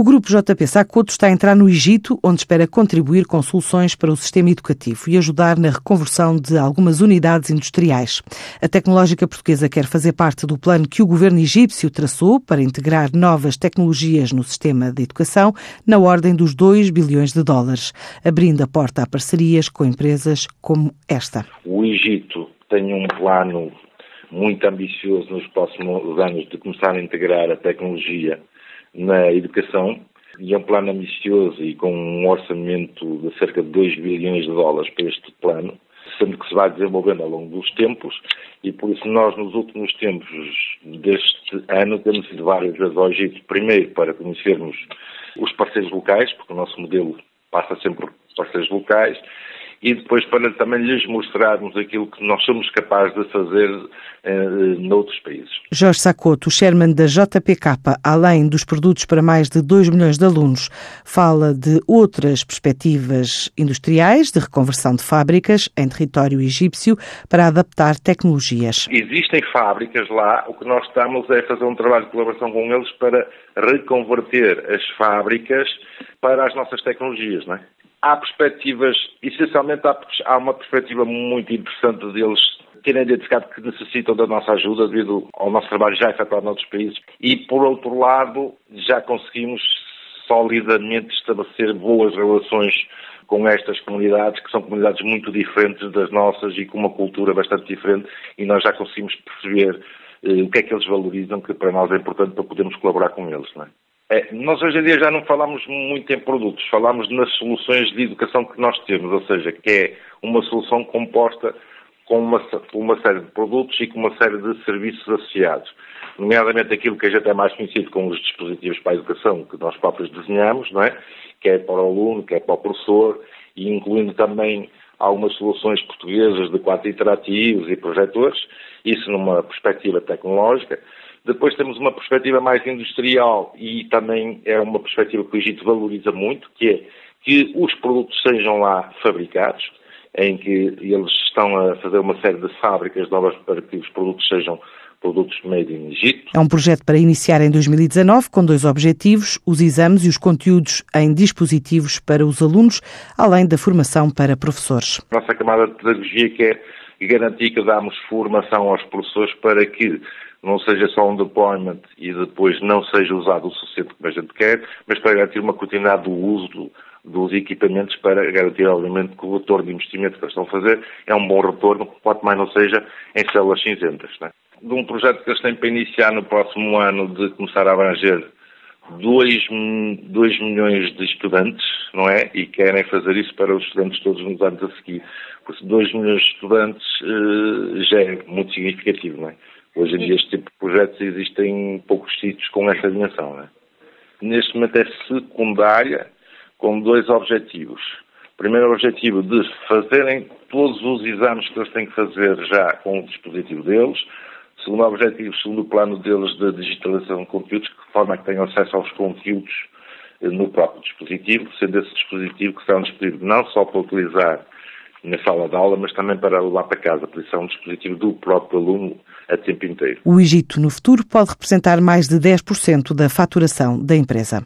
O grupo JP Sacoto está a entrar no Egito, onde espera contribuir com soluções para o sistema educativo e ajudar na reconversão de algumas unidades industriais. A tecnológica portuguesa quer fazer parte do plano que o governo egípcio traçou para integrar novas tecnologias no sistema de educação na ordem dos 2 bilhões de dólares, abrindo a porta a parcerias com empresas como esta. O Egito tem um plano muito ambicioso nos próximos anos de começar a integrar a tecnologia na educação e é um plano ambicioso e com um orçamento de cerca de 2 bilhões de dólares para este plano, sendo que se vai desenvolvendo ao longo dos tempos. E por isso nós nos últimos tempos deste ano temos ido várias vezes ao Egito, primeiro para conhecermos os parceiros locais, porque o nosso modelo passa sempre por parceiros locais, e depois para também lhes mostrarmos aquilo que nós somos capazes de fazer eh, noutros países. Jorge Sacoto, chairman da JPK, além dos produtos para mais de 2 milhões de alunos, fala de outras perspectivas industriais de reconversão de fábricas em território egípcio para adaptar tecnologias. Existem fábricas lá, o que nós estamos é fazer um trabalho de colaboração com eles para reconverter as fábricas para as nossas tecnologias, não é? há perspectivas, essencialmente há, há uma perspectiva muito interessante deles terem identificado que necessitam da nossa ajuda devido ao nosso trabalho já efetuado noutros países e, por outro lado, já conseguimos solidamente estabelecer boas relações com estas comunidades, que são comunidades muito diferentes das nossas e com uma cultura bastante diferente, e nós já conseguimos perceber eh, o que é que eles valorizam, que para nós é importante para podermos colaborar com eles. Não é? É, nós hoje em dia já não falamos muito em produtos, falamos nas soluções de educação que nós temos, ou seja, que é uma solução composta com uma, uma série de produtos e com uma série de serviços associados, nomeadamente aquilo que a gente é mais conhecido com os dispositivos para a educação que nós próprios desenhamos, não é? que é para o aluno, que é para o professor, e incluindo também algumas soluções portuguesas de quadros interativos e projetores, isso numa perspectiva tecnológica. Depois temos uma perspectiva mais industrial e também é uma perspectiva que o Egito valoriza muito, que é que os produtos sejam lá fabricados, em que eles estão a fazer uma série de fábricas novas para que os produtos sejam produtos made in Egito. É um projeto para iniciar em 2019 com dois objetivos, os exames e os conteúdos em dispositivos para os alunos, além da formação para professores. Nossa camada de pedagogia quer garantir que damos formação aos professores para que não seja só um deployment e depois não seja usado o suficiente como a gente quer, mas para garantir uma continuidade do uso do, dos equipamentos para garantir, obviamente, que o retorno de investimento que eles estão a fazer é um bom retorno, quanto mais não seja em células cinzentas. Né? De um projeto que eles têm para iniciar no próximo ano de começar a abranger 2, 2 milhões de estudantes, não é? E querem fazer isso para os estudantes todos nos anos a seguir. Por 2 milhões de estudantes eh, já é muito significativo, não é? Hoje em dia este tipo de projetos existem em poucos sítios com essa dimensão. Né? Neste momento é secundária, com dois objetivos. Primeiro objetivo de fazerem todos os exames que eles têm que fazer já com o dispositivo deles. Segundo objetivo, segundo o plano deles de digitalização de conteúdos, de forma que tenham acesso aos conteúdos eh, no próprio dispositivo, sendo esse dispositivo que será um dispositivo não só para utilizar na sala de aula, mas também para levar para casa, por isso é um dispositivo do próprio aluno a tempo inteiro. O Egito, no futuro, pode representar mais de 10% da faturação da empresa.